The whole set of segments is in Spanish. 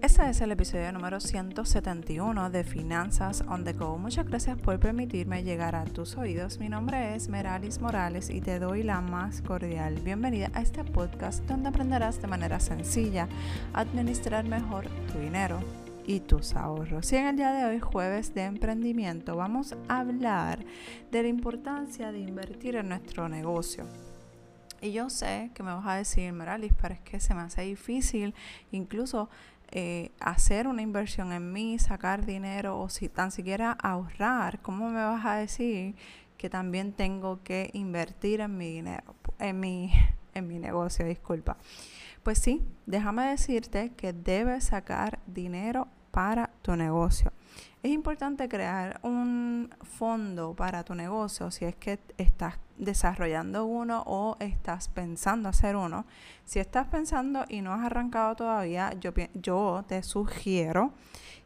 Este es el episodio número 171 de Finanzas on the Go. Muchas gracias por permitirme llegar a tus oídos. Mi nombre es Meralis Morales y te doy la más cordial bienvenida a este podcast donde aprenderás de manera sencilla a administrar mejor tu dinero y tus ahorros. Y en el día de hoy, jueves de emprendimiento, vamos a hablar de la importancia de invertir en nuestro negocio. Y yo sé que me vas a decir, Meralis, pero es que se me hace difícil incluso eh, hacer una inversión en mí, sacar dinero o si tan siquiera ahorrar, ¿cómo me vas a decir que también tengo que invertir en mi dinero, en mi, en mi negocio, disculpa? Pues sí, déjame decirte que debes sacar dinero para tu negocio. Es importante crear un fondo para tu negocio si es que estás desarrollando uno o estás pensando hacer uno. Si estás pensando y no has arrancado todavía, yo, yo te sugiero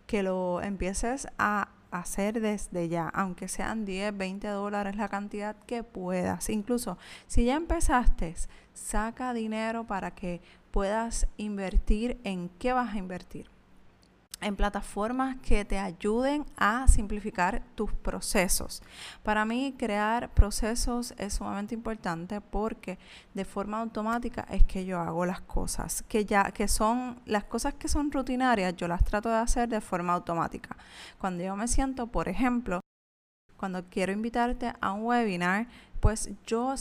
que lo empieces a hacer desde ya, aunque sean 10, 20 dólares la cantidad que puedas. Incluso si ya empezaste, saca dinero para que puedas invertir en qué vas a invertir en plataformas que te ayuden a simplificar tus procesos. Para mí crear procesos es sumamente importante porque de forma automática es que yo hago las cosas, que ya que son las cosas que son rutinarias, yo las trato de hacer de forma automática. Cuando yo me siento, por ejemplo, cuando quiero invitarte a un webinar, pues yo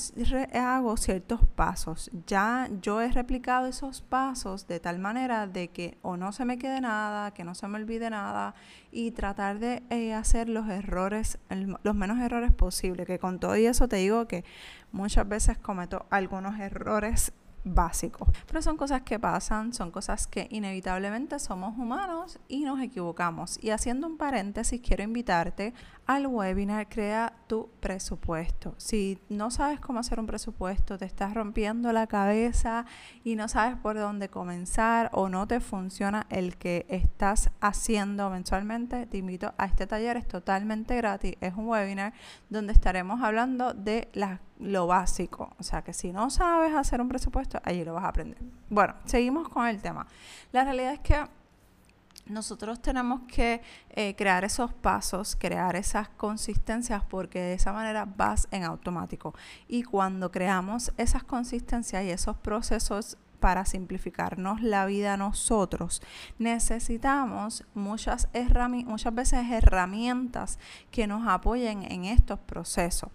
hago ciertos pasos. Ya yo he replicado esos pasos de tal manera de que o no se me quede nada, que no se me olvide nada y tratar de eh, hacer los errores, los menos errores posibles. Que con todo y eso te digo que muchas veces cometo algunos errores básicos. Pero son cosas que pasan, son cosas que inevitablemente somos humanos y nos equivocamos. Y haciendo un paréntesis, quiero invitarte al webinar Crea tu presupuesto. Si no sabes cómo hacer un presupuesto, te estás rompiendo la cabeza y no sabes por dónde comenzar o no te funciona el que estás haciendo mensualmente, te invito a este taller, es totalmente gratis, es un webinar donde estaremos hablando de lo básico. O sea que si no sabes hacer un presupuesto, allí lo vas a aprender. Bueno, seguimos con el tema. La realidad es que nosotros tenemos que eh, crear esos pasos, crear esas consistencias, porque de esa manera vas en automático. Y cuando creamos esas consistencias y esos procesos para simplificarnos la vida a nosotros, necesitamos muchas, muchas veces herramientas que nos apoyen en estos procesos.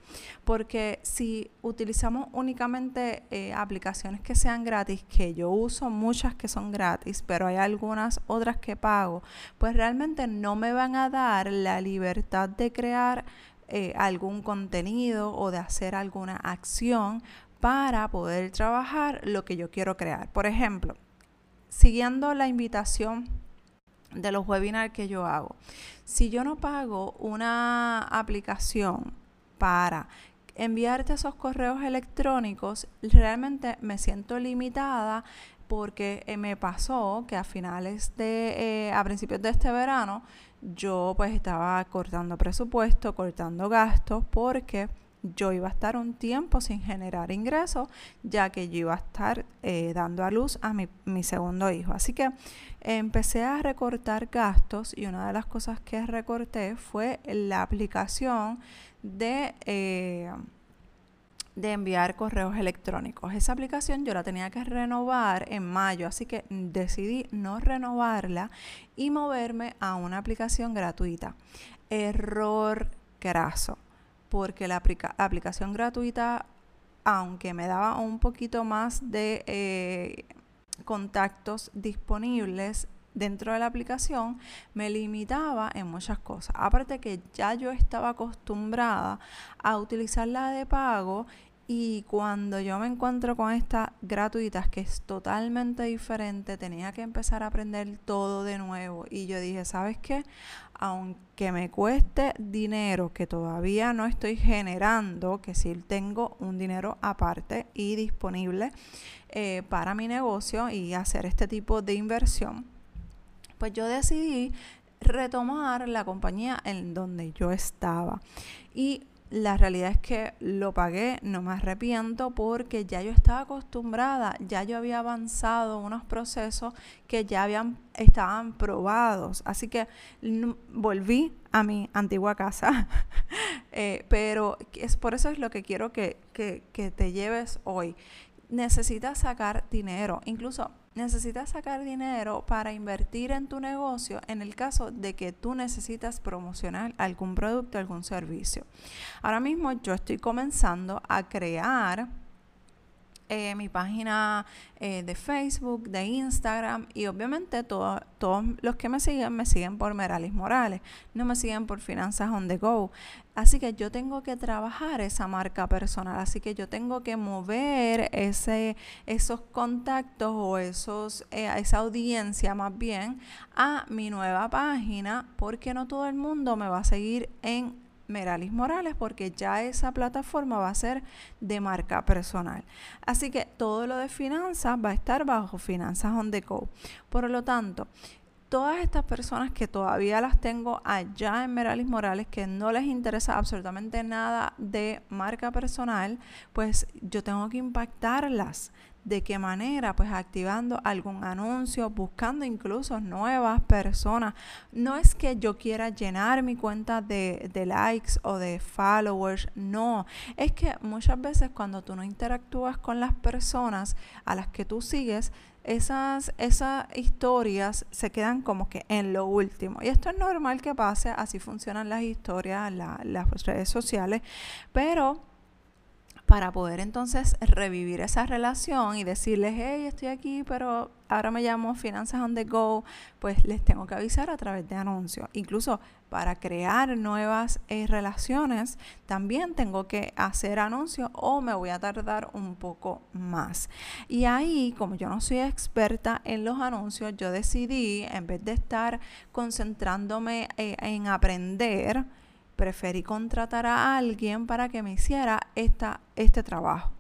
Porque si utilizamos únicamente eh, aplicaciones que sean gratis, que yo uso muchas que son gratis, pero hay algunas otras que pago, pues realmente no me van a dar la libertad de crear eh, algún contenido o de hacer alguna acción para poder trabajar lo que yo quiero crear. Por ejemplo, siguiendo la invitación de los webinars que yo hago, si yo no pago una aplicación para enviarte esos correos electrónicos, realmente me siento limitada porque eh, me pasó que a finales de, eh, a principios de este verano, yo pues estaba cortando presupuesto, cortando gastos, porque yo iba a estar un tiempo sin generar ingresos, ya que yo iba a estar eh, dando a luz a mi, segundo hijo. Así que empecé a recortar gastos y una de las cosas que recorté fue la aplicación de... Eh, de enviar correos electrónicos. Esa aplicación yo la tenía que renovar en mayo, así que decidí no renovarla y moverme a una aplicación gratuita. Error graso porque la aplicación gratuita, aunque me daba un poquito más de eh, contactos disponibles dentro de la aplicación, me limitaba en muchas cosas. Aparte que ya yo estaba acostumbrada a utilizarla de pago y cuando yo me encuentro con esta gratuitas, que es totalmente diferente, tenía que empezar a aprender todo de nuevo. Y yo dije, ¿sabes qué? Aunque me cueste dinero que todavía no estoy generando, que sí tengo un dinero aparte y disponible eh, para mi negocio y hacer este tipo de inversión, pues yo decidí retomar la compañía en donde yo estaba. Y la realidad es que lo pagué, no me arrepiento porque ya yo estaba acostumbrada, ya yo había avanzado unos procesos que ya habían, estaban probados. Así que volví a mi antigua casa. Eh, pero es por eso es lo que quiero que, que, que te lleves hoy. Necesitas sacar dinero. Incluso necesitas sacar dinero para invertir en tu negocio en el caso de que tú necesitas promocionar algún producto, algún servicio. Ahora mismo yo estoy comenzando a crear eh, mi página eh, de Facebook, de Instagram y obviamente todos los que me siguen me siguen por Meralis Morales, no me siguen por Finanzas on the Go. Así que yo tengo que trabajar esa marca personal, así que yo tengo que mover ese, esos contactos o esos, eh, esa audiencia más bien a mi nueva página porque no todo el mundo me va a seguir en Meralis Morales porque ya esa plataforma va a ser de marca personal. Así que todo lo de finanzas va a estar bajo Finanzas on the Go. Por lo tanto, todas estas personas que todavía las tengo allá en Meralis Morales, que no les interesa absolutamente nada de marca personal, pues yo tengo que impactarlas. ¿De qué manera? Pues activando algún anuncio, buscando incluso nuevas personas. No es que yo quiera llenar mi cuenta de, de, likes o de followers, no. Es que muchas veces cuando tú no interactúas con las personas a las que tú sigues, esas, esas historias se quedan como que en lo último. Y esto es normal que pase, así funcionan las historias, las redes sociales, pero para poder entonces revivir esa relación y decirles, hey, estoy aquí, pero ahora me llamo Finanzas on the Go, pues les tengo que avisar a través de anuncios. Incluso para crear nuevas eh, relaciones, también tengo que hacer anuncios o me voy a tardar un poco más. Y ahí, como yo no soy experta en los anuncios, yo decidí, en vez de estar concentrándome eh, en aprender, preferí contratar a alguien para que me hiciera esta, este trabajo.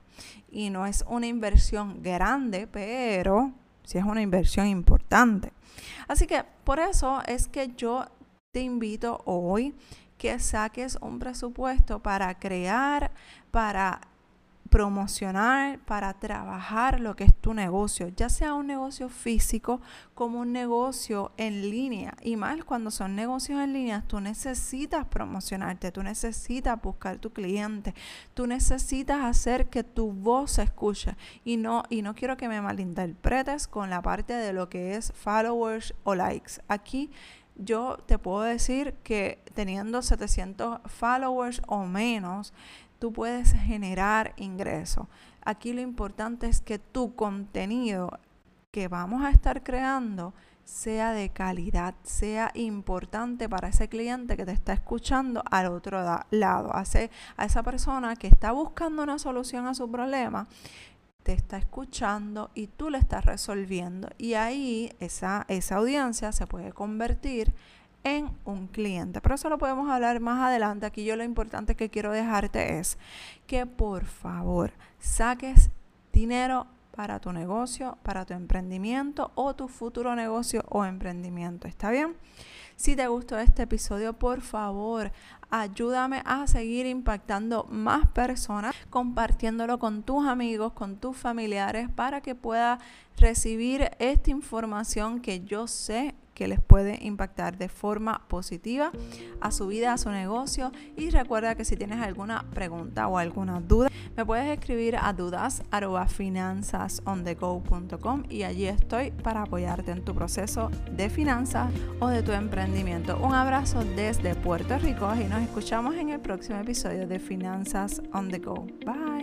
Y no es una inversión grande, pero sí es una inversión importante. Así que por eso es que yo te invito hoy que saques un presupuesto para crear, para promocionar, para trabajar lo que es tu negocio, ya sea un negocio físico como un negocio en línea. Y más cuando son negocios en línea, tú necesitas promocionarte, tú necesitas buscar tu cliente, tú necesitas hacer que tu voz se escuche. Y no, y no quiero que me malinterpretes con la parte de lo que es followers o likes. Aquí yo te puedo decir que teniendo 700 followers o menos, tú puedes generar ingresos. Aquí lo importante es que tu contenido que vamos a estar creando sea de calidad, sea importante para ese cliente que te está escuchando al otro lado, a, a esa persona que está buscando una solución a su problema, te está escuchando y tú le estás resolviendo. Y ahí esa, esa audiencia se puede convertir en un cliente. Pero eso lo podemos hablar más adelante. Aquí yo lo importante que quiero dejarte es que por favor saques dinero para tu negocio, para tu emprendimiento o tu futuro negocio o emprendimiento. ¿Está bien? Si te gustó este episodio, por favor, ayúdame a seguir impactando más personas, compartiéndolo con tus amigos, con tus familiares, para que pueda recibir esta información que yo sé que les puede impactar de forma positiva a su vida, a su negocio. Y recuerda que si tienes alguna pregunta o alguna duda, me puedes escribir a dudas.finanzasondego.com y allí estoy para apoyarte en tu proceso de finanzas o de tu emprendimiento. Un abrazo desde Puerto Rico y nos escuchamos en el próximo episodio de Finanzas on the Go. Bye.